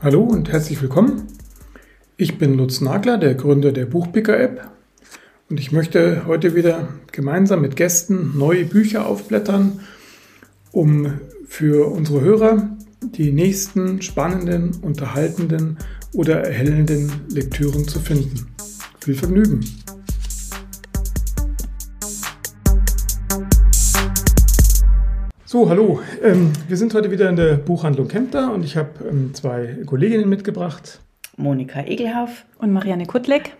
Hallo und herzlich willkommen. Ich bin Lutz Nagler, der Gründer der Buchpicker-App. Und ich möchte heute wieder gemeinsam mit Gästen neue Bücher aufblättern, um für unsere Hörer die nächsten spannenden, unterhaltenden oder erhellenden Lektüren zu finden. Viel Vergnügen! So, hallo. Ähm, wir sind heute wieder in der Buchhandlung Kempter und ich habe ähm, zwei Kolleginnen mitgebracht. Monika Egelhauf und Marianne Kuttleck.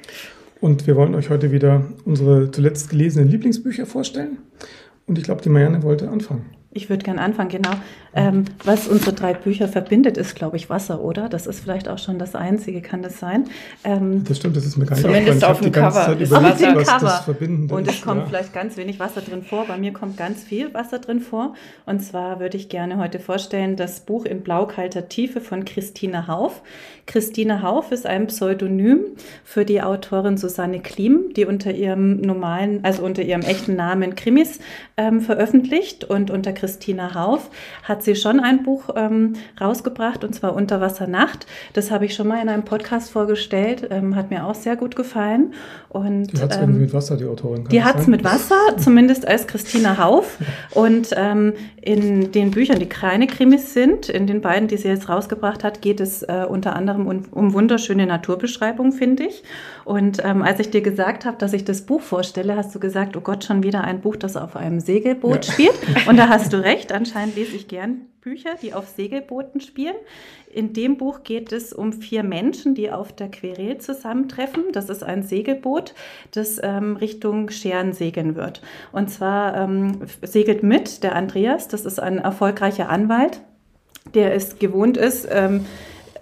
Und wir wollen euch heute wieder unsere zuletzt gelesenen Lieblingsbücher vorstellen. Und ich glaube, die Marianne wollte anfangen. Ich würde gerne anfangen, genau. Ähm, was unsere drei Bücher verbindet, ist, glaube ich, Wasser, oder? Das ist vielleicht auch schon das Einzige, kann das sein? Ähm, das stimmt, das ist mir gar nicht Zumindest auf dem Cover. Ist auf dem Cover. Und es kommt ja. vielleicht ganz wenig Wasser drin vor. Bei mir kommt ganz viel Wasser drin vor. Und zwar würde ich gerne heute vorstellen das Buch in blaukalter Tiefe von Christine Hauf. Christine Hauf ist ein Pseudonym für die Autorin Susanne Klim, die unter ihrem normalen, also unter ihrem echten Namen Krimis ähm, veröffentlicht und unter Christina Hauf hat sie schon ein Buch ähm, rausgebracht und zwar Unterwassernacht. Das habe ich schon mal in einem Podcast vorgestellt, ähm, hat mir auch sehr gut gefallen. Und, die hat es ähm, mit Wasser, die Autorin. Die hat es mit Wasser, zumindest als Christina Hauf. Und ähm, in den Büchern, die keine Krimis sind, in den beiden, die sie jetzt rausgebracht hat, geht es äh, unter anderem um, um wunderschöne Naturbeschreibungen, finde ich. Und ähm, als ich dir gesagt habe, dass ich das Buch vorstelle, hast du gesagt, oh Gott, schon wieder ein Buch, das auf einem Segelboot ja. spielt. Und da hast du recht, anscheinend lese ich gern Bücher, die auf Segelbooten spielen. In dem Buch geht es um vier Menschen, die auf der Querel zusammentreffen. Das ist ein Segelboot, das ähm, Richtung Scheren segeln wird. Und zwar ähm, segelt mit der Andreas, das ist ein erfolgreicher Anwalt, der es gewohnt ist, ähm,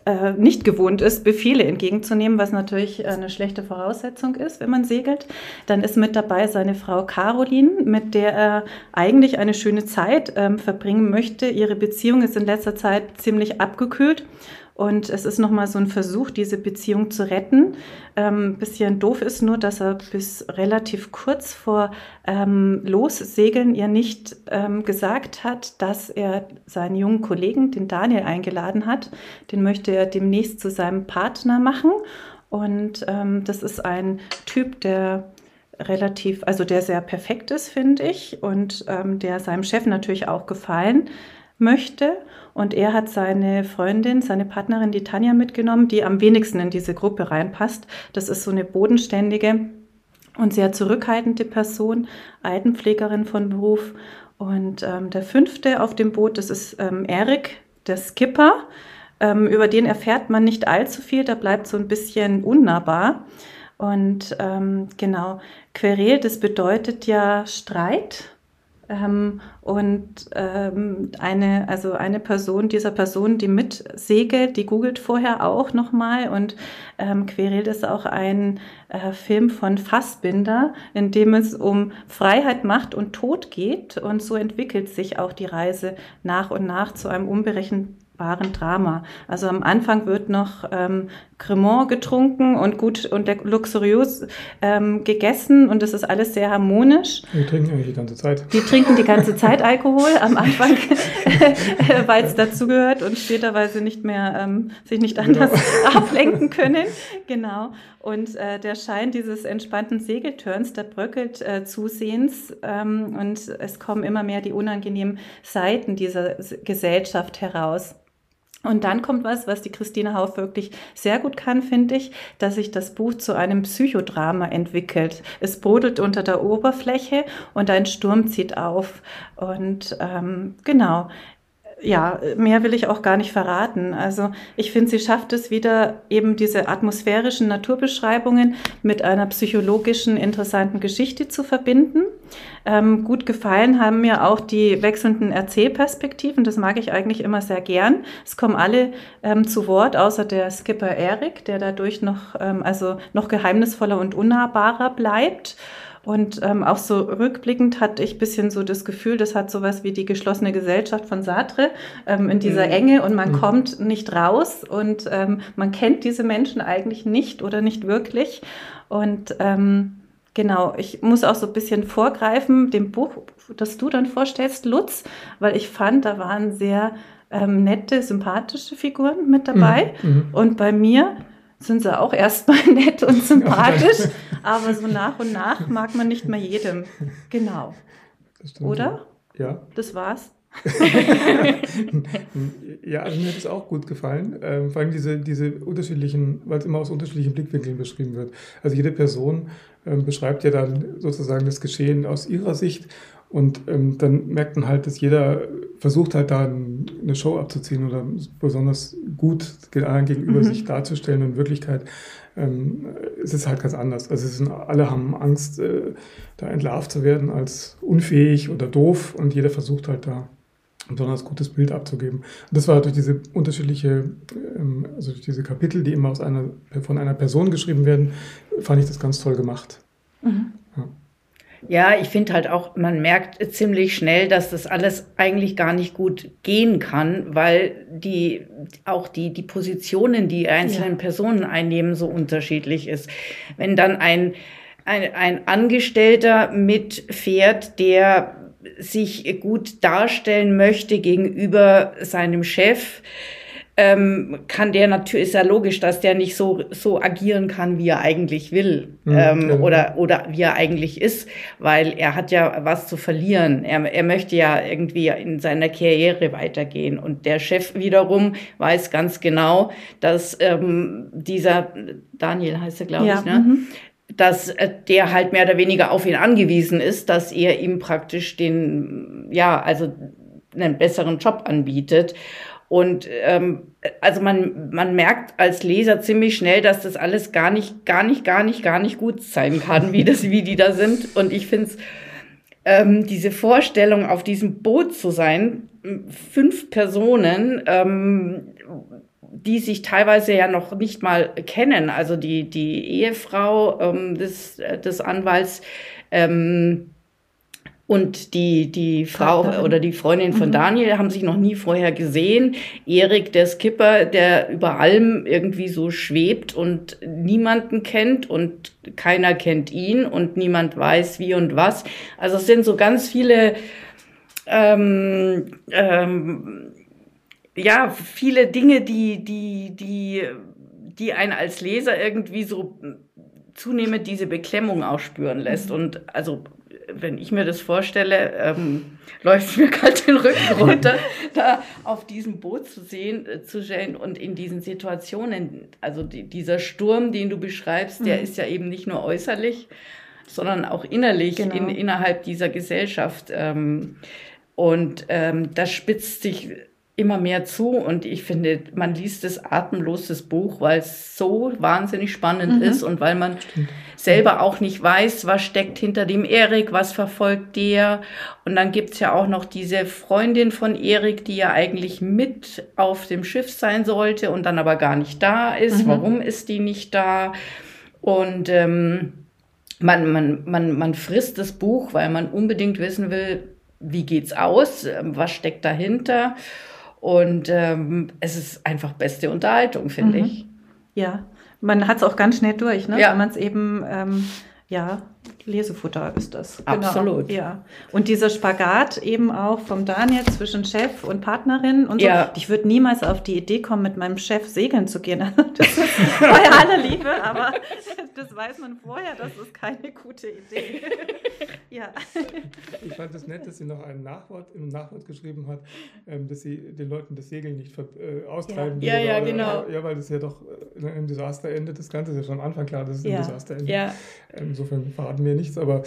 äh, nicht gewohnt ist, Befehle entgegenzunehmen, was natürlich eine schlechte Voraussetzung ist, wenn man segelt. Dann ist mit dabei seine Frau Caroline, mit der er eigentlich eine schöne Zeit ähm, verbringen möchte. Ihre Beziehung ist in letzter Zeit ziemlich abgekühlt und es ist nochmal so ein Versuch, diese Beziehung zu retten. Ähm, bisschen doof ist nur, dass er bis relativ kurz vor ähm, Lossegeln ihr nicht ähm, gesagt hat, dass er seinen jungen Kollegen, den Daniel, eingeladen hat. Den möchte er demnächst zu seinem Partner machen. Und ähm, das ist ein Typ, der relativ, also der sehr perfekt ist, finde ich, und ähm, der seinem Chef natürlich auch gefallen möchte. Und er hat seine Freundin, seine Partnerin, die Tanja, mitgenommen, die am wenigsten in diese Gruppe reinpasst. Das ist so eine bodenständige und sehr zurückhaltende Person, Altenpflegerin von Beruf. Und ähm, der fünfte auf dem Boot, das ist ähm, Erik, der Skipper. Ähm, über den erfährt man nicht allzu viel, da bleibt so ein bisschen unnahbar. Und ähm, genau, Querel, das bedeutet ja Streit ähm, und ähm, eine, also eine Person, dieser Person, die mitsegelt, die googelt vorher auch nochmal und ähm, Querelt ist auch ein äh, Film von Fassbinder, in dem es um Freiheit, Macht und Tod geht. Und so entwickelt sich auch die Reise nach und nach zu einem unberechenbaren wahren Drama. Also am Anfang wird noch ähm, Cremant getrunken und gut und luxuriös ähm, gegessen und es ist alles sehr harmonisch. Die trinken eigentlich die ganze Zeit. Die trinken die ganze Zeit Alkohol am Anfang, weil es dazugehört und später, weil sie nicht mehr ähm, sich nicht genau. anders genau. ablenken können. Genau. Und äh, der Schein dieses entspannten Segelturns, der bröckelt äh, zusehends ähm, und es kommen immer mehr die unangenehmen Seiten dieser Gesellschaft heraus. Und dann kommt was, was die Christine Hauf wirklich sehr gut kann, finde ich, dass sich das Buch zu einem Psychodrama entwickelt. Es brodelt unter der Oberfläche und ein Sturm zieht auf. Und ähm, genau, ja, mehr will ich auch gar nicht verraten. Also ich finde, sie schafft es wieder, eben diese atmosphärischen Naturbeschreibungen mit einer psychologischen, interessanten Geschichte zu verbinden. Ähm, gut gefallen haben mir auch die wechselnden Erzählperspektiven. Das mag ich eigentlich immer sehr gern. Es kommen alle ähm, zu Wort, außer der Skipper Erik, der dadurch noch, ähm, also noch geheimnisvoller und unnahbarer bleibt. Und ähm, auch so rückblickend hatte ich bisschen so das Gefühl, das hat sowas wie die geschlossene Gesellschaft von Sartre ähm, in dieser mhm. Enge und man mhm. kommt nicht raus und ähm, man kennt diese Menschen eigentlich nicht oder nicht wirklich. Und ähm, Genau, ich muss auch so ein bisschen vorgreifen, dem Buch, das du dann vorstellst, Lutz, weil ich fand, da waren sehr ähm, nette, sympathische Figuren mit dabei. Mhm. mhm. Und bei mir sind sie auch erstmal nett und sympathisch, aber so nach und nach mag man nicht mehr jedem. Genau. Oder? Ja. Das war's. ja, also mir hat es auch gut gefallen. Ähm, vor allem diese, diese unterschiedlichen, weil es immer aus unterschiedlichen Blickwinkeln beschrieben wird. Also jede Person ähm, beschreibt ja dann sozusagen das Geschehen aus ihrer Sicht und ähm, dann merkt man halt, dass jeder versucht halt da eine Show abzuziehen oder besonders gut anderen gegenüber mhm. sich darzustellen. Und in Wirklichkeit ähm, ist es halt ganz anders. Also es sind, alle haben Angst, äh, da entlarvt zu werden als unfähig oder doof und jeder versucht halt da ein besonders gutes Bild abzugeben. Und das war durch diese unterschiedliche, ähm, also durch diese Kapitel, die immer aus einer, von einer Person geschrieben werden, fand ich das ganz toll gemacht. Mhm. Ja. Ich finde halt auch, man merkt ziemlich schnell, dass das alles eigentlich gar nicht gut gehen kann, weil die auch die, die Positionen, die einzelnen ja. Personen einnehmen, so unterschiedlich ist. Wenn dann ein, ein, ein Angestellter mitfährt, der sich gut darstellen möchte gegenüber seinem Chef, ähm, kann der natürlich, ist ja logisch, dass der nicht so, so agieren kann, wie er eigentlich will mhm, ähm, oder, oder wie er eigentlich ist, weil er hat ja was zu verlieren. Er, er möchte ja irgendwie in seiner Karriere weitergehen und der Chef wiederum weiß ganz genau, dass ähm, dieser, Daniel heißt er, glaube ja. ich, ne? Mhm dass äh, der halt mehr oder weniger auf ihn angewiesen ist, dass er ihm praktisch den, ja, also einen besseren Job anbietet. Und ähm, also man, man merkt als Leser ziemlich schnell, dass das alles gar nicht, gar nicht, gar nicht, gar nicht gut sein kann, wie das, wie die da sind. Und ich finde es, ähm, diese Vorstellung, auf diesem Boot zu sein, fünf Personen, ähm, die sich teilweise ja noch nicht mal kennen, also die, die Ehefrau ähm, des, des Anwalts, ähm, und die, die Frau oder die Freundin von mhm. Daniel haben sich noch nie vorher gesehen. Erik, der Skipper, der über allem irgendwie so schwebt und niemanden kennt und keiner kennt ihn und niemand weiß wie und was. Also es sind so ganz viele, ähm, ähm, ja, viele Dinge, die, die, die, die einen als Leser irgendwie so zunehmend diese Beklemmung auch spüren lässt. Mhm. Und also wenn ich mir das vorstelle, ähm, läuft mir kalt den Rücken runter, da auf diesem Boot zu sehen, äh, zu sehen und in diesen Situationen, also die, dieser Sturm, den du beschreibst, mhm. der ist ja eben nicht nur äußerlich, sondern auch innerlich genau. in, innerhalb dieser Gesellschaft. Ähm, und ähm, das spitzt sich immer mehr zu und ich finde, man liest es atemlos, das Buch, weil es so wahnsinnig spannend mhm. ist und weil man Stimmt. selber auch nicht weiß, was steckt hinter dem Erik, was verfolgt der. Und dann gibt's ja auch noch diese Freundin von Erik, die ja eigentlich mit auf dem Schiff sein sollte und dann aber gar nicht da ist. Mhm. Warum ist die nicht da? Und ähm, man, man, man, man frisst das Buch, weil man unbedingt wissen will, wie geht's aus, was steckt dahinter. Und ähm, es ist einfach beste Unterhaltung, finde mhm. ich. Ja, man hat es auch ganz schnell durch, ne? Ja. wenn man es eben ähm, ja, Lesefutter ist das. Genau. Absolut. Ja. Und dieser Spagat eben auch vom Daniel zwischen Chef und Partnerin und so. Ja. Ich würde niemals auf die Idee kommen, mit meinem Chef segeln zu gehen. das ist bei aller Liebe, aber das weiß man vorher, das ist keine gute Idee. ja. Ich fand es das nett, dass sie noch ein Nachwort im Nachwort geschrieben hat, ähm, dass sie den Leuten das Segeln nicht äh, austreiben ja. will. Ja, ja, genau. Ja, weil das ja doch äh, im Desaster endet. Das Ganze ist ja schon am Anfang klar, dass es ja. im Desaster endet. Ja. Insofern verraten wir nichts, aber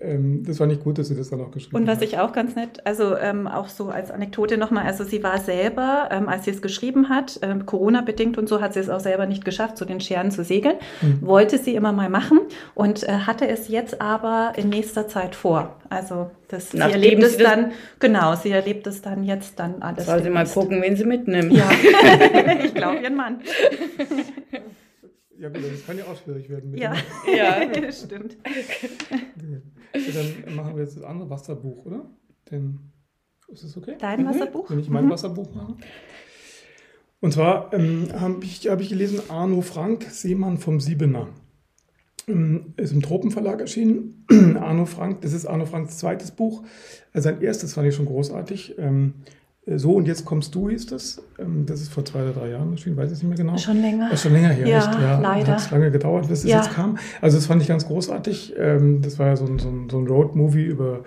ähm, das war nicht gut, dass sie das dann auch geschrieben hat. Und was hat. ich auch ganz nett, also ähm, auch so als Anekdote nochmal, also sie war selber, ähm, als sie es geschrieben hat, ähm, Corona-bedingt und so, hat sie es auch selber nicht geschafft, zu den Scheren zu segeln. Mhm. Wollte sie immer mal machen und äh, hatte es jetzt aber in nächster Zeit vor. Also das, sie erlebt es dann, genau, sie erlebt es dann jetzt dann alles. Soll sie mal gucken, wen sie mitnimmt. Ja, ich glaube ihren Mann. Ja, gut, das kann ja auch schwierig werden. ja, ja. stimmt. Ja, dann machen wir jetzt das andere Wasserbuch, oder? Denn, ist das okay? Dein mhm. Wasserbuch? Wenn ich mein mhm. Wasserbuch mache. Und zwar ähm, habe ich, hab ich gelesen Arno Frank, Seemann vom Siebener. ähm, ist im Tropenverlag erschienen. Arno Frank, das ist Arno Franks zweites Buch. Also sein erstes fand ich schon großartig. Ähm, so, und jetzt kommst du, hieß das. Ähm, das ist vor zwei oder drei Jahren erschienen, weiß ich nicht mehr genau. Schon länger. Das ist schon länger her, ja, echt? Ja, leider. Hat es lange gedauert, bis es ja. jetzt kam. Also, das fand ich ganz großartig. Das war ja so ein, so ein, so ein Road-Movie über,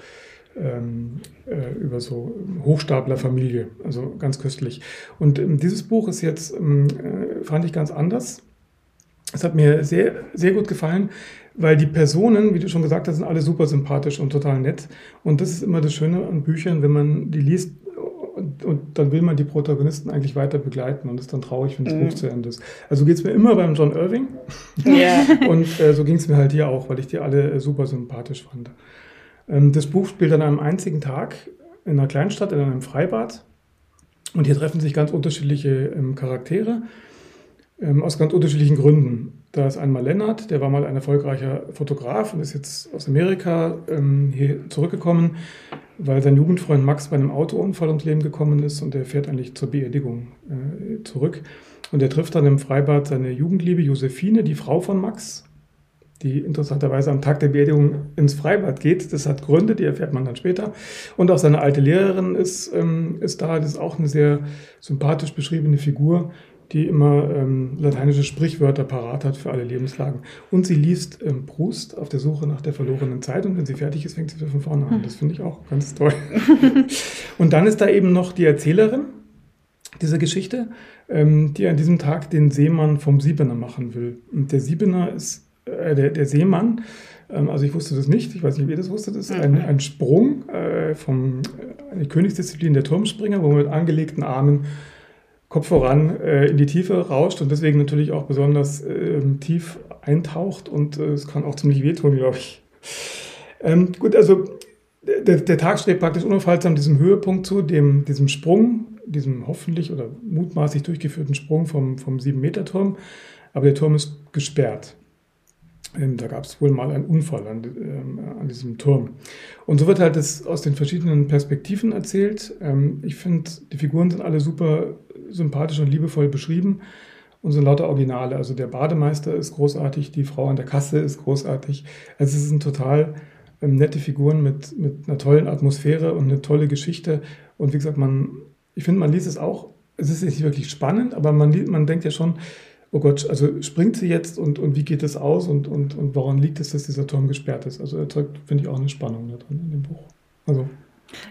ähm, äh, über so Hochstaplerfamilie. Also ganz köstlich. Und ähm, dieses Buch ist jetzt, ähm, äh, fand ich ganz anders. Es hat mir sehr, sehr gut gefallen, weil die Personen, wie du schon gesagt hast, sind alle super sympathisch und total nett. Und das ist immer das Schöne an Büchern, wenn man die liest und, dann will man die Protagonisten eigentlich weiter begleiten und ist dann traurig, wenn das mhm. Buch zu Ende ist. Also geht es mir immer beim John Irving. Yeah. und äh, so ging es mir halt hier auch, weil ich die alle äh, super sympathisch fand. Ähm, das Buch spielt an einem einzigen Tag in einer Kleinstadt, in einem Freibad. Und hier treffen sich ganz unterschiedliche ähm, Charaktere ähm, aus ganz unterschiedlichen Gründen. Da ist einmal Lennart, der war mal ein erfolgreicher Fotograf und ist jetzt aus Amerika ähm, hier zurückgekommen, weil sein Jugendfreund Max bei einem Autounfall ums Leben gekommen ist und der fährt eigentlich zur Beerdigung äh, zurück. Und er trifft dann im Freibad seine Jugendliebe Josephine, die Frau von Max, die interessanterweise am Tag der Beerdigung ins Freibad geht. Das hat Gründe, die erfährt man dann später. Und auch seine alte Lehrerin ist, ähm, ist da. Das ist auch eine sehr sympathisch beschriebene Figur, die immer ähm, lateinische Sprichwörter parat hat für alle Lebenslagen. Und sie liest ähm, Proust auf der Suche nach der verlorenen Zeit und wenn sie fertig ist, fängt sie wieder von vorne an. Das finde ich auch ganz toll. und dann ist da eben noch die Erzählerin dieser Geschichte, ähm, die an diesem Tag den Seemann vom Siebener machen will. Und der Siebener ist äh, der, der, Seemann, ähm, also ich wusste das nicht, ich weiß nicht, wie ihr das wusstet, ist ein, ein Sprung äh, vom, äh, eine Königsdisziplin der Turmspringer, wo man mit angelegten Armen Kopf voran äh, in die Tiefe rauscht und deswegen natürlich auch besonders äh, tief eintaucht und äh, es kann auch ziemlich wehtun, glaube ich. Ähm, gut, also der, der, Tag steht praktisch unaufhaltsam diesem Höhepunkt zu, dem, diesem Sprung, diesem hoffentlich oder mutmaßlich durchgeführten Sprung vom, vom 7-Meter-Turm, aber der Turm ist gesperrt. Ähm, da gab es wohl mal einen Unfall an, ähm, an, diesem Turm. Und so wird halt das aus den verschiedenen Perspektiven erzählt. Ähm, ich finde, die Figuren sind alle super sympathisch und liebevoll beschrieben und sind lauter Originale. Also der Bademeister ist großartig, die Frau an der Kasse ist großartig. Also es sind total ähm, nette Figuren mit, mit einer tollen Atmosphäre und eine tolle Geschichte. Und wie gesagt, man, ich finde, man liest es auch, es ist nicht wirklich spannend, aber man, man denkt ja schon, oh Gott, also springt sie jetzt und, und wie geht es aus und, und, und woran liegt es, dass dieser Turm gesperrt ist? Also erzeugt, finde ich, auch eine Spannung da drin in dem Buch. Also,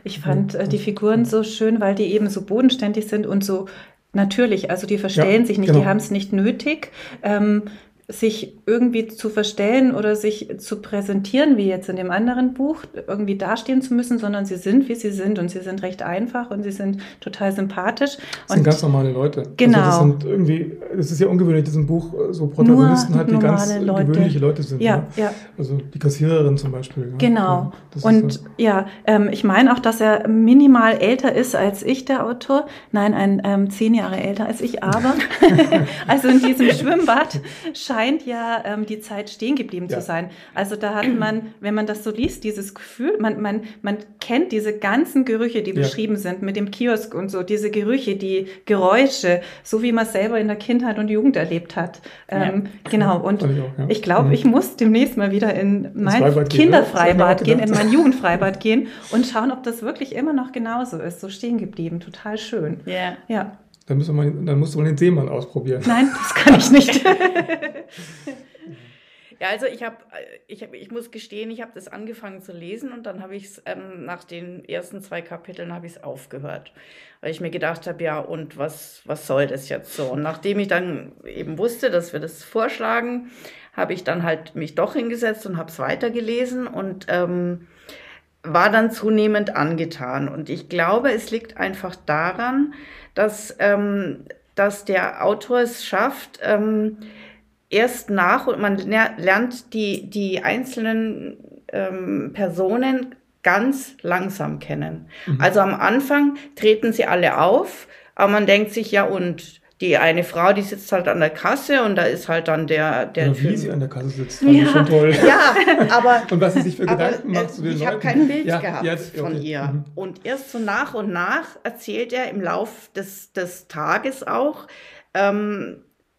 ich fand äh, die Figuren so schön, weil die eben so bodenständig sind und so natürlich. Also die verstellen ja, sich nicht, genau. die haben es nicht nötig. Ähm, sich irgendwie zu verstellen oder sich zu präsentieren, wie jetzt in dem anderen Buch, irgendwie dastehen zu müssen, sondern sie sind, wie sie sind und sie sind recht einfach und sie sind total sympathisch. Das sind ganz normale Leute. Genau. Also das sind irgendwie, es ist ja ungewöhnlich, dass ein Buch so Protagonisten Nur hat, die ganz Leute. gewöhnliche Leute sind. Ja, ja, ja. Also die Kassiererin zum Beispiel. Ja. Genau. und so. ja, ähm, ich meine auch, dass er minimal älter ist als ich, der Autor. Nein, ein ähm, zehn Jahre älter als ich, aber also in diesem Schwimmbad scheint scheint ja ähm, die Zeit stehen geblieben ja. zu sein. Also da hat man, wenn man das so liest, dieses Gefühl, man, man, man kennt diese ganzen Gerüche, die ja. beschrieben sind mit dem Kiosk und so, diese Gerüche, die Geräusche, so wie man es selber in der Kindheit und Jugend erlebt hat. Ähm, ja. Genau, und ich, ich glaube, mhm. ich muss demnächst mal wieder in mein Kinderfreibad gehen, in mein Jugendfreibad gehen und schauen, ob das wirklich immer noch genauso ist, so stehen geblieben. Total schön. Ja. ja. Dann, müssen wir, dann musst du mal den Seemann ausprobieren. Nein, das kann ich nicht. Ja, also ich habe, ich, hab, ich muss gestehen, ich habe das angefangen zu lesen und dann habe ich es ähm, nach den ersten zwei Kapiteln habe ich es aufgehört, weil ich mir gedacht habe, ja und was was soll das jetzt so? Und nachdem ich dann eben wusste, dass wir das vorschlagen, habe ich dann halt mich doch hingesetzt und habe es weitergelesen und ähm, war dann zunehmend angetan. Und ich glaube, es liegt einfach daran, dass, ähm, dass der Autor es schafft, ähm, erst nach und man lernt die, die einzelnen ähm, Personen ganz langsam kennen. Mhm. Also am Anfang treten sie alle auf, aber man denkt sich, ja und die eine Frau, die sitzt halt an der Kasse und da ist halt dann der, der ja, Wie sie an der Kasse sitzt, fand ja. ich schon toll. Ja, aber. und was sie sich für Gedanken macht zu den Ich habe kein Bild ja, gehabt okay. von ihr. Mhm. Und erst so nach und nach erzählt er im Lauf des, des Tages auch, ähm,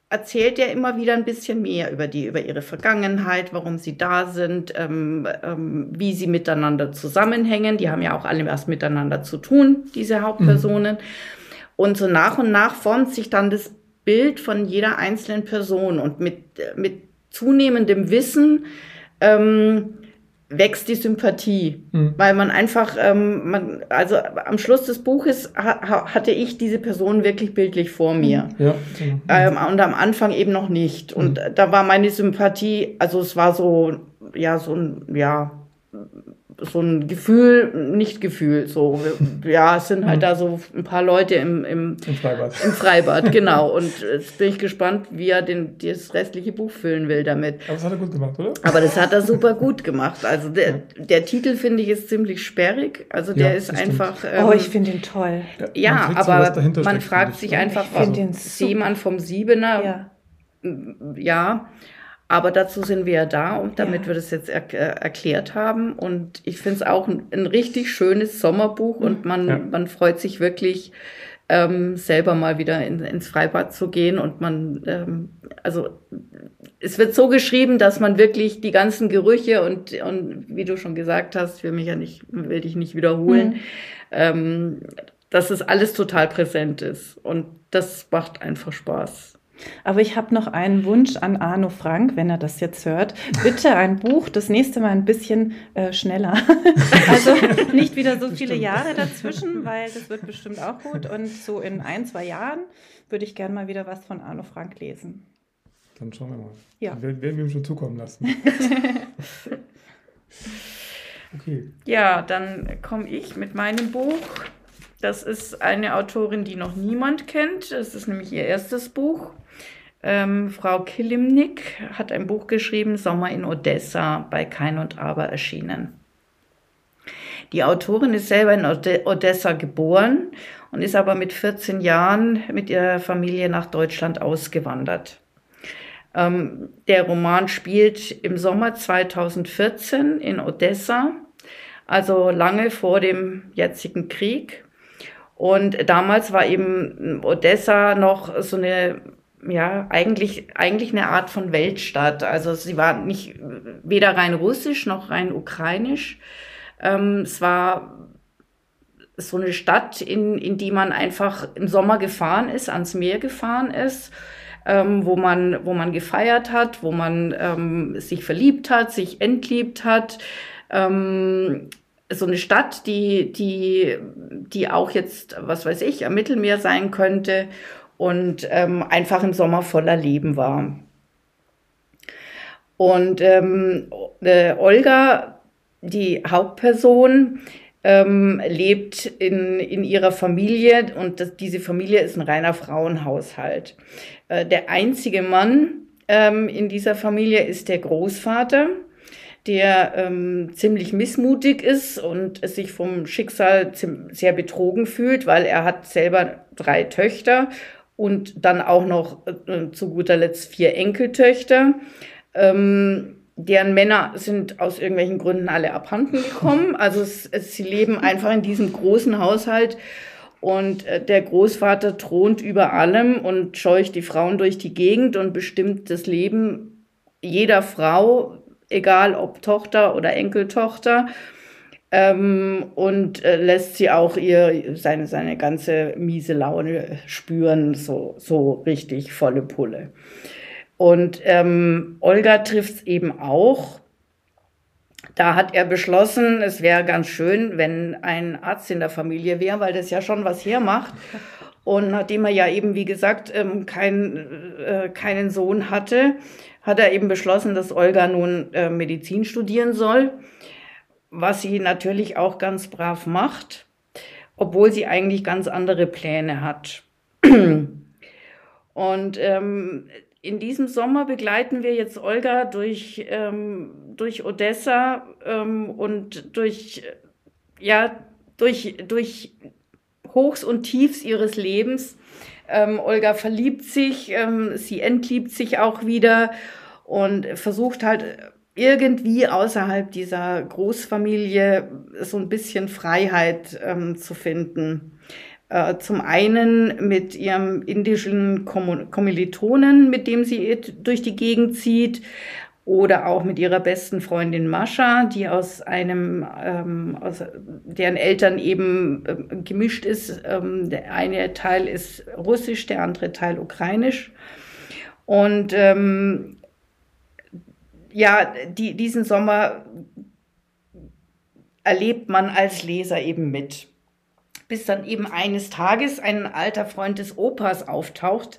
erzählt er immer wieder ein bisschen mehr über die, über ihre Vergangenheit, warum sie da sind, ähm, ähm, wie sie miteinander zusammenhängen. Die haben ja auch alle was miteinander zu tun, diese Hauptpersonen. Mhm. Und so nach und nach formt sich dann das Bild von jeder einzelnen Person und mit, mit zunehmendem Wissen ähm, wächst die Sympathie, mhm. weil man einfach, ähm, man, also am Schluss des Buches ha, hatte ich diese Person wirklich bildlich vor mir ja, genau. ähm, und am Anfang eben noch nicht. Und mhm. da war meine Sympathie, also es war so, ja, so ein, ja, so ein Gefühl, nicht Gefühl, so, ja, es sind halt mhm. da so ein paar Leute im, im, Im Freibad. Im Freibad, genau. Und jetzt bin ich gespannt, wie er den, das restliche Buch füllen will damit. Aber das hat er gut gemacht, oder? Aber das hat er super gut gemacht. Also der, ja. der Titel, finde ich, ist ziemlich sperrig. Also der ja, ist einfach. Ähm, oh, ich finde ihn toll. Ja, aber man steckt, fragt sich einfach, was Seemann vom Siebener, ja. ja aber dazu sind wir ja da, und damit ja. wir das jetzt er äh, erklärt haben. Und ich finde es auch ein, ein, richtig schönes Sommerbuch und man, ja. man freut sich wirklich, ähm, selber mal wieder in, ins Freibad zu gehen. Und man, ähm, also es wird so geschrieben, dass man wirklich die ganzen Gerüche und, und wie du schon gesagt hast, will mich ja nicht, will dich nicht wiederholen, mhm. ähm, dass es alles total präsent ist. Und das macht einfach Spaß. Aber ich habe noch einen Wunsch an Arno Frank, wenn er das jetzt hört. Bitte ein Buch, das nächste Mal ein bisschen äh, schneller. also nicht wieder so viele Jahre dazwischen, weil das wird bestimmt auch gut. Und so in ein, zwei Jahren würde ich gerne mal wieder was von Arno Frank lesen. Dann schauen wir mal. Ja. Dann werden wir ihm schon zukommen lassen. okay. Ja, dann komme ich mit meinem Buch. Das ist eine Autorin, die noch niemand kennt. Das ist nämlich ihr erstes Buch. Ähm, Frau Kilimnik hat ein Buch geschrieben, Sommer in Odessa, bei Kein und Aber erschienen. Die Autorin ist selber in Odessa geboren und ist aber mit 14 Jahren mit ihrer Familie nach Deutschland ausgewandert. Ähm, der Roman spielt im Sommer 2014 in Odessa, also lange vor dem jetzigen Krieg. Und damals war eben Odessa noch so eine ja, eigentlich, eigentlich eine Art von Weltstadt. Also sie war nicht weder rein russisch noch rein ukrainisch. Ähm, es war so eine Stadt, in, in die man einfach im Sommer gefahren ist, ans Meer gefahren ist, ähm, wo, man, wo man gefeiert hat, wo man ähm, sich verliebt hat, sich entliebt hat. Ähm, so eine Stadt, die, die, die auch jetzt, was weiß ich, am Mittelmeer sein könnte und ähm, einfach im Sommer voller Leben war. Und ähm, äh, Olga, die Hauptperson, ähm, lebt in, in ihrer Familie und das, diese Familie ist ein reiner Frauenhaushalt. Äh, der einzige Mann ähm, in dieser Familie ist der Großvater, der ähm, ziemlich missmutig ist und sich vom Schicksal sehr betrogen fühlt, weil er hat selber drei Töchter und dann auch noch äh, zu guter Letzt vier Enkeltöchter. Ähm, deren Männer sind aus irgendwelchen Gründen alle abhanden gekommen. Also es, es, sie leben einfach in diesem großen Haushalt und äh, der Großvater thront über allem und scheucht die Frauen durch die Gegend und bestimmt das Leben jeder Frau, egal ob Tochter oder Enkeltochter ähm, und äh, lässt sie auch ihr seine, seine ganze miese Laune spüren, so, so richtig volle Pulle. Und ähm, Olga trifft es eben auch. Da hat er beschlossen, es wäre ganz schön, wenn ein Arzt in der Familie wäre, weil das ja schon was hermacht. Und nachdem er ja eben, wie gesagt, ähm, kein, äh, keinen Sohn hatte, hat er eben beschlossen, dass Olga nun äh, Medizin studieren soll was sie natürlich auch ganz brav macht, obwohl sie eigentlich ganz andere Pläne hat. Und ähm, in diesem Sommer begleiten wir jetzt Olga durch, ähm, durch Odessa ähm, und durch, ja, durch, durch Hochs und Tiefs ihres Lebens. Ähm, Olga verliebt sich, ähm, sie entliebt sich auch wieder und versucht halt irgendwie außerhalb dieser Großfamilie so ein bisschen Freiheit ähm, zu finden. Äh, zum einen mit ihrem indischen Kommilitonen, mit dem sie durch die Gegend zieht, oder auch mit ihrer besten Freundin Mascha, die aus einem, ähm, aus, deren Eltern eben äh, gemischt ist. Ähm, der eine Teil ist russisch, der andere Teil ukrainisch. Und ähm, ja, die, diesen Sommer erlebt man als Leser eben mit bis dann eben eines Tages ein alter Freund des Opas auftaucht,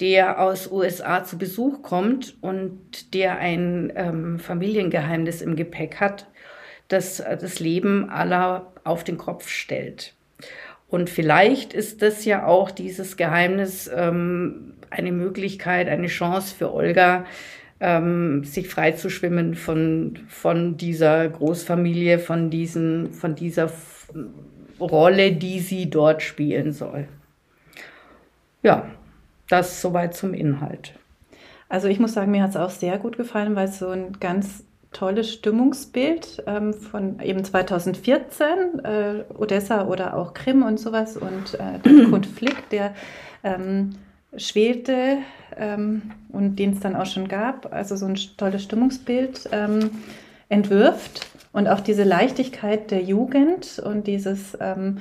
der aus USA zu Besuch kommt und der ein ähm, Familiengeheimnis im Gepäck hat, das das Leben aller auf den Kopf stellt. Und vielleicht ist das ja auch dieses Geheimnis ähm, eine Möglichkeit, eine Chance für Olga, ähm, sich freizuschwimmen von, von dieser Großfamilie, von, diesen, von dieser Rolle, die sie dort spielen soll. Ja, das soweit zum Inhalt. Also ich muss sagen, mir hat es auch sehr gut gefallen, weil es so ein ganz tolles Stimmungsbild ähm, von eben 2014, äh, Odessa oder auch Krim und sowas und äh, der Konflikt, der ähm, schwelte ähm, und den es dann auch schon gab, also so ein tolles Stimmungsbild ähm, entwirft und auch diese Leichtigkeit der Jugend und dieses ähm,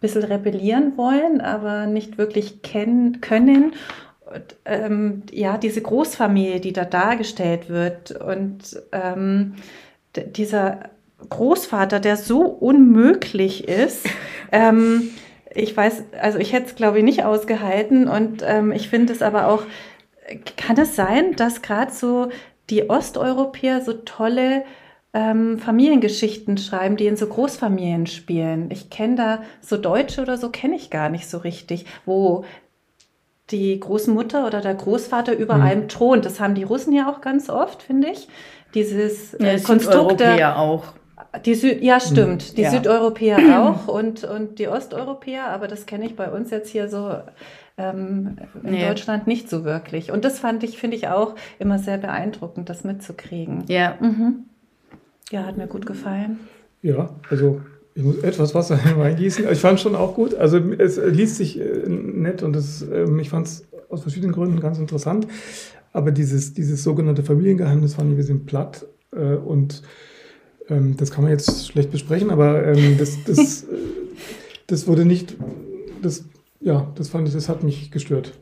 bisschen rebellieren wollen, aber nicht wirklich kennen können. Und, ähm, ja, diese Großfamilie, die da dargestellt wird und ähm, dieser Großvater, der so unmöglich ist. ich weiß, also ich hätte es, glaube ich, nicht ausgehalten und ähm, ich finde es aber auch, kann es sein, dass gerade so die Osteuropäer so tolle ähm, Familiengeschichten schreiben, die in so Großfamilien spielen. Ich kenne da so Deutsche oder so, kenne ich gar nicht so richtig, wo die Großmutter oder der Großvater über mhm. einem thront. Das haben die Russen ja auch ganz oft, finde ich. Dieses äh, ja, Konstrukt der, auch. Die Süd, ja, stimmt. Die ja. Südeuropäer auch und, und die Osteuropäer, aber das kenne ich bei uns jetzt hier so ähm, in nee. Deutschland nicht so wirklich. Und das fand ich, finde ich auch immer sehr beeindruckend, das mitzukriegen. Ja. Mhm. Ja, hat mir gut gefallen. Ja, also ich muss etwas Wasser reingießen. Ich fand es schon auch gut. Also es liest sich äh, nett und das, ähm, ich fand es aus verschiedenen Gründen ganz interessant. Aber dieses, dieses sogenannte Familiengeheimnis fand ich ein bisschen platt äh, und ähm, das kann man jetzt schlecht besprechen, aber ähm, das, das, das wurde nicht, das, ja, das fand ich, das hat mich gestört.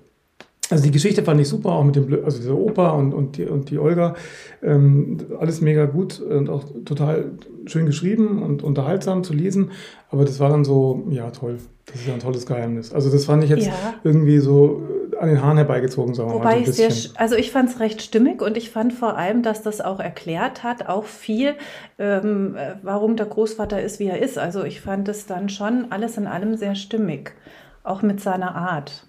Also die Geschichte fand ich super, auch mit dem, also dieser Opa und, und, die, und die Olga. Ähm, alles mega gut und auch total schön geschrieben und unterhaltsam zu lesen. Aber das war dann so, ja toll, das ist ja ein tolles Geheimnis. Also das fand ich jetzt ja. irgendwie so an den Haaren herbeigezogen, sagen wir Wobei mal. So sehr, also ich fand es recht stimmig und ich fand vor allem, dass das auch erklärt hat, auch viel, ähm, warum der Großvater ist, wie er ist. Also ich fand es dann schon alles in allem sehr stimmig, auch mit seiner Art.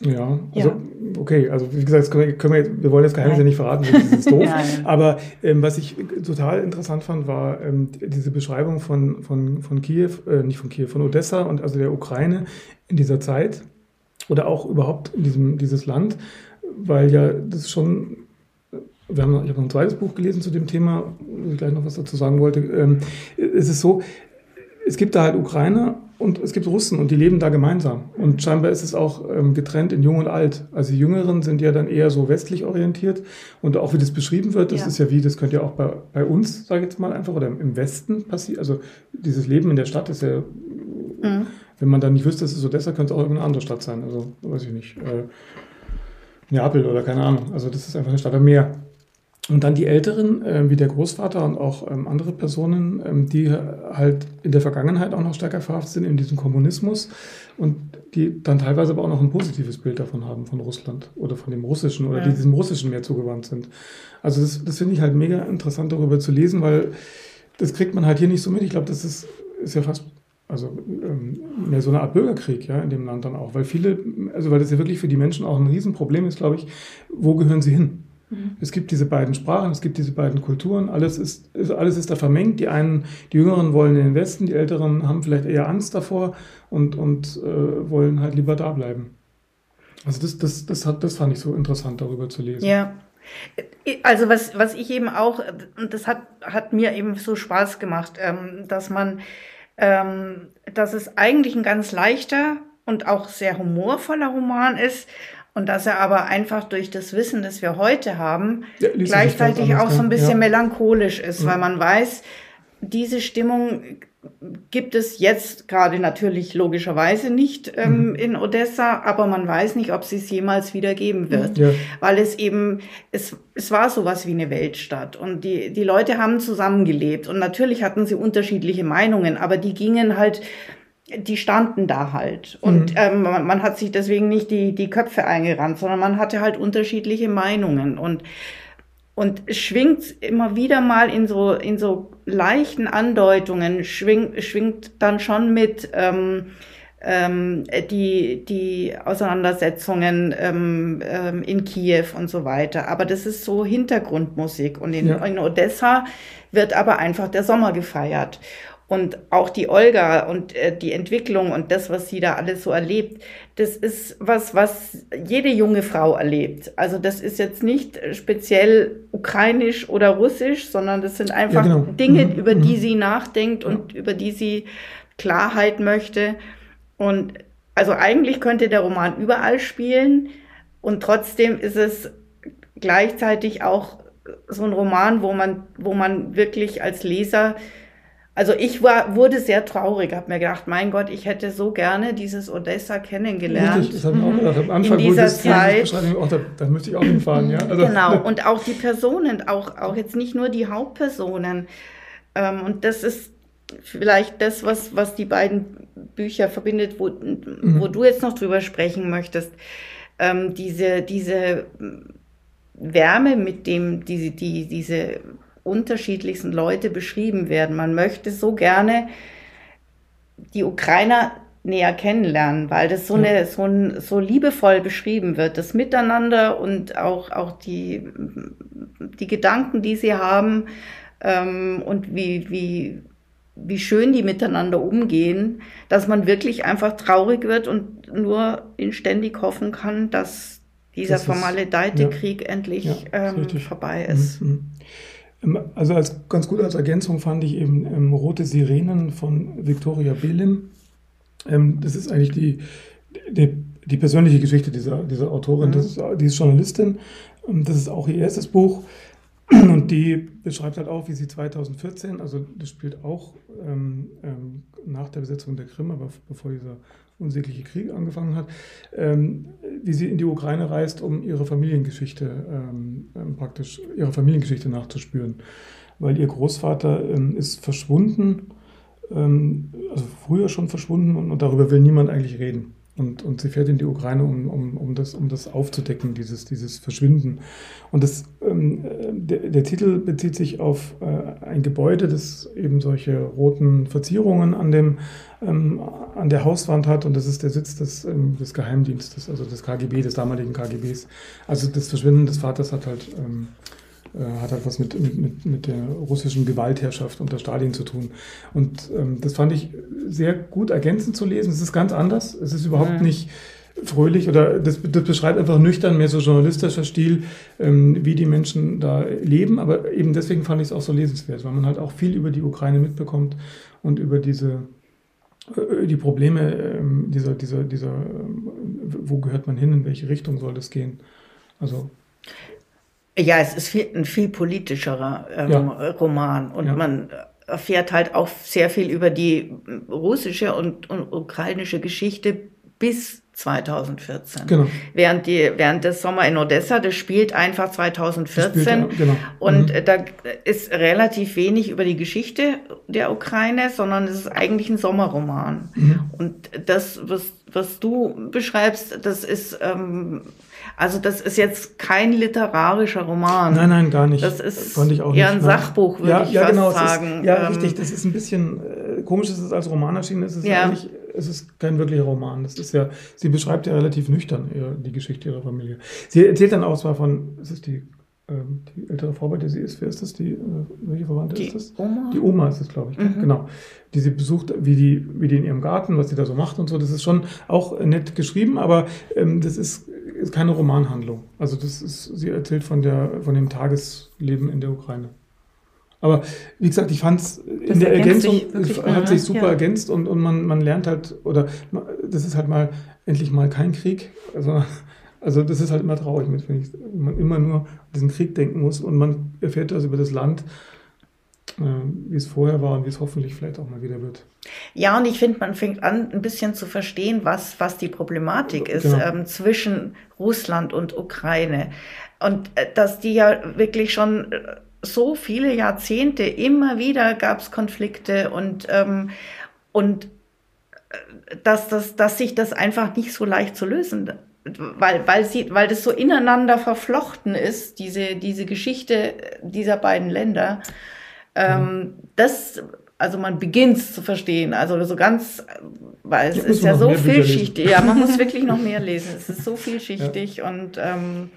Ja, also ja. okay, also wie gesagt, können wir, können wir, wir wollen das Geheimnis ja nicht verraten, das ist doof. Aber ähm, was ich total interessant fand, war ähm, diese Beschreibung von, von, von Kiew, äh, nicht von Kiew, von Odessa und also der Ukraine in dieser Zeit oder auch überhaupt in diesem dieses Land, weil ja das schon wir haben, ich habe noch ein zweites Buch gelesen zu dem Thema, wo ich gleich noch was dazu sagen wollte. Ähm, es ist so, es gibt da halt Ukrainer und es gibt Russen und die leben da gemeinsam. Und scheinbar ist es auch ähm, getrennt in Jung und Alt. Also die Jüngeren sind ja dann eher so westlich orientiert. Und auch wie das beschrieben wird, das ja. ist ja wie, das könnte ja auch bei, bei uns, sage ich jetzt mal einfach, oder im Westen passieren. Also dieses Leben in der Stadt ist ja, mhm. Wenn man dann nicht wüsste, dass es Odessa, könnte es auch irgendeine andere Stadt sein. Also weiß ich nicht. Äh, Neapel oder keine Ahnung. Also das ist einfach eine Stadt am Meer. Und dann die Älteren, äh, wie der Großvater und auch ähm, andere Personen, ähm, die halt in der Vergangenheit auch noch stärker verhaftet sind in diesem Kommunismus und die dann teilweise aber auch noch ein positives Bild davon haben von Russland oder von dem Russischen oder ja. die diesem Russischen mehr zugewandt sind. Also das, das finde ich halt mega interessant darüber zu lesen, weil das kriegt man halt hier nicht so mit. Ich glaube, das ist, ist ja fast also ähm, mehr so eine Art Bürgerkrieg ja in dem Land dann auch, weil viele, also weil das ja wirklich für die Menschen auch ein Riesenproblem ist, glaube ich, wo gehören sie hin? Mhm. Es gibt diese beiden Sprachen, es gibt diese beiden Kulturen, alles ist, alles ist da vermengt. Die einen, die Jüngeren wollen in den Westen, die Älteren haben vielleicht eher Angst davor und, und äh, wollen halt lieber da bleiben. Also das, das, das, hat, das fand ich so interessant, darüber zu lesen. Ja. Also was, was ich eben auch, und das hat, hat mir eben so Spaß gemacht, ähm, dass man ähm, dass es eigentlich ein ganz leichter und auch sehr humorvoller Roman ist und dass er aber einfach durch das Wissen, das wir heute haben, ja, gleichzeitig auch so ein bisschen ja. melancholisch ist, ja. weil man weiß, diese Stimmung gibt es jetzt gerade natürlich logischerweise nicht ähm, mhm. in Odessa, aber man weiß nicht, ob sie es jemals wieder geben wird, ja. weil es eben, es, es war sowas wie eine Weltstadt und die, die Leute haben zusammengelebt und natürlich hatten sie unterschiedliche Meinungen, aber die gingen halt, die standen da halt und mhm. ähm, man, man hat sich deswegen nicht die, die Köpfe eingerannt, sondern man hatte halt unterschiedliche Meinungen und und schwingt immer wieder mal in so, in so leichten Andeutungen, schwingt, schwingt dann schon mit ähm, ähm, die, die Auseinandersetzungen ähm, ähm, in Kiew und so weiter. Aber das ist so Hintergrundmusik. Und in, ja. in Odessa wird aber einfach der Sommer gefeiert. Und auch die Olga und äh, die Entwicklung und das, was sie da alles so erlebt, das ist was, was jede junge Frau erlebt. Also das ist jetzt nicht speziell ukrainisch oder russisch, sondern das sind einfach ja, genau. Dinge, mhm. über die mhm. sie nachdenkt und ja. über die sie Klarheit möchte. Und also eigentlich könnte der Roman überall spielen und trotzdem ist es gleichzeitig auch so ein Roman, wo man, wo man wirklich als Leser also ich war, wurde sehr traurig, habe mir gedacht, mein Gott, ich hätte so gerne dieses Odessa kennengelernt. Richtig, das habe ich auch gedacht. Am Anfang, in dieser Zeit. Auch, da, da müsste ich auch hinfahren. Ja? Also, genau, und auch die Personen, auch, auch jetzt nicht nur die Hauptpersonen. Ähm, und das ist vielleicht das, was, was die beiden Bücher verbindet, wo, mhm. wo du jetzt noch drüber sprechen möchtest. Ähm, diese, diese Wärme, mit dem die, die, diese unterschiedlichsten Leute beschrieben werden. Man möchte so gerne die Ukrainer näher kennenlernen, weil das so, eine, so, ein, so liebevoll beschrieben wird, das Miteinander und auch, auch die, die Gedanken, die sie haben ähm, und wie, wie, wie schön die miteinander umgehen, dass man wirklich einfach traurig wird und nur inständig hoffen kann, dass dieser das vermaledeite ja, Krieg endlich ja, ähm, vorbei ist. Mhm. Ähm, also als ganz gut als Ergänzung fand ich eben ähm, Rote Sirenen von Victoria Belim. Ähm, das ist eigentlich die, die, die, persönliche Geschichte dieser, dieser Autorin. Mhm. Das ist, die ist Journalistin. Das ist auch ihr erstes Buch. Und die beschreibt halt auch, wie sie 2014, also das spielt auch ähm, ähm, nach der Besetzung der Krim, aber bevor dieser unsägliche Krieg angefangen hat, ähm, wie sie in die Ukraine reist, um ihre Familiengeschichte ähm, ähm, praktisch ihre Familiengeschichte nachzuspüren, weil ihr Großvater ähm, ist verschwunden, ähm, also früher schon verschwunden und, und, darüber will niemand eigentlich reden. Und, und sie fährt in die Ukraine, um, um, um, das, um das aufzudecken, dieses, dieses Verschwinden. Und das, ähm, der, der, Titel bezieht sich auf äh, ein Gebäude, das eben solche roten Verzierungen an, dem, ähm, an der Hauswand hat. Und das ist der Sitz des, ähm, des Geheimdienstes, also des KGB, des damaligen KGBs. Also das Verschwinden des Vaters hat halt ähm, äh, hat halt was mit, mit, mit der russischen Gewaltherrschaft unter Stalin zu tun. Und ähm, das fand ich sehr gut ergänzend zu lesen. Es ist ganz anders. Es ist überhaupt mhm. nicht fröhlich oder das, das, beschreibt einfach nüchtern, mehr so journalistischer Stil, ähm, wie die Menschen da leben. Aber eben deswegen fand ich es auch so lesenswert, weil man halt auch viel über die Ukraine mitbekommt und über diese äh, die Probleme ähm, dieser, dieser, dieser, ähm, wo gehört man hin, in welche Richtung soll das gehen. Also ja, es ist viel, ein viel politischerer ähm, ja. Roman und ja. man erfährt halt auch sehr viel über die russische und, und ukrainische Geschichte bis 2014. Genau. Während, die, während des Sommer in Odessa, das spielt einfach 2014. Spielt, genau. Und mhm. da ist relativ wenig über die Geschichte der Ukraine, sondern es ist eigentlich ein Sommerroman. Mhm. Und das, was, was du beschreibst, das ist ähm, also das ist jetzt kein literarischer Roman. Nein, nein, gar nicht. Das ist Fand ich auch eher nicht, ein Sachbuch, würde ja, ich ja, fast genau, sagen. Ist, ja, ähm, richtig. Das ist ein bisschen äh, komisch, dass es als Roman erschienen ist. Es ist ja. eigentlich, es ist kein wirklicher Roman. Das ist ja, sie beschreibt ja relativ nüchtern ihre, die Geschichte ihrer Familie. Sie erzählt dann auch zwar von, ist es die ähm, die ältere Frau, bei der sie ist, wer ist das? Die, äh, welche Verwandte die ist das? Oma? Die Oma ist es, glaube ich. Mhm. Genau. Die sie besucht, wie die, wie die in ihrem Garten, was sie da so macht und so. Das ist schon auch nett geschrieben, aber ähm, das ist, ist keine Romanhandlung. Also das ist, sie erzählt von der, von dem Tagesleben in der Ukraine. Aber wie gesagt, ich fand es in der Ergänzung, sich hat gut, sich super ja. ergänzt und, und man, man lernt halt, oder das ist halt mal endlich mal kein Krieg. Also, also das ist halt immer traurig mit, finde ich, wenn man immer nur an diesen Krieg denken muss und man erfährt das über das Land, äh, wie es vorher war und wie es hoffentlich vielleicht auch mal wieder wird. Ja, und ich finde, man fängt an, ein bisschen zu verstehen, was, was die Problematik ist genau. ähm, zwischen Russland und Ukraine. Und äh, dass die ja wirklich schon äh, so viele Jahrzehnte immer wieder gab es Konflikte und, ähm, und äh, dass, dass, dass sich das einfach nicht so leicht zu lösen weil, weil, sie, weil das so ineinander verflochten ist, diese, diese Geschichte dieser beiden Länder. Ähm, mhm. das, also man beginnt es zu verstehen. Also so ganz, weil es ist ja so vielschichtig. Ja, man muss wirklich noch mehr lesen. Es ist so vielschichtig ja. und ähm,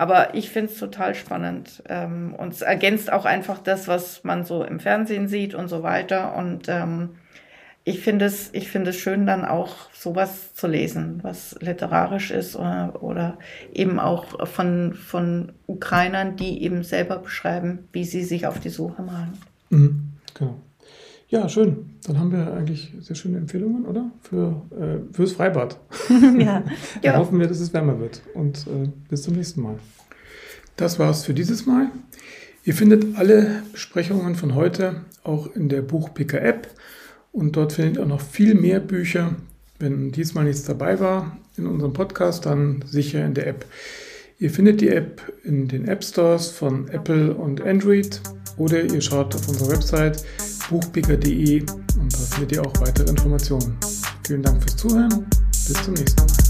aber ich finde es total spannend. Ähm, und es ergänzt auch einfach das, was man so im Fernsehen sieht und so weiter. Und ähm, ich finde es, ich finde es schön, dann auch sowas zu lesen, was literarisch ist oder, oder eben auch von, von Ukrainern, die eben selber beschreiben, wie sie sich auf die Suche machen. Mhm, genau. Ja, schön. Dann haben wir eigentlich sehr schöne Empfehlungen, oder? Für, äh, fürs Freibad. ja. Dann ja. hoffen wir, dass es wärmer wird. Und äh, bis zum nächsten Mal. Das war's für dieses Mal. Ihr findet alle Besprechungen von heute auch in der Buchpicker App. Und dort findet ihr auch noch viel mehr Bücher. Wenn diesmal nichts dabei war in unserem Podcast, dann sicher in der App. Ihr findet die App in den App Stores von Apple und Android oder ihr schaut auf unserer Website buchpicker.de und da findet ihr auch weitere Informationen. Vielen Dank fürs Zuhören. Bis zum nächsten Mal.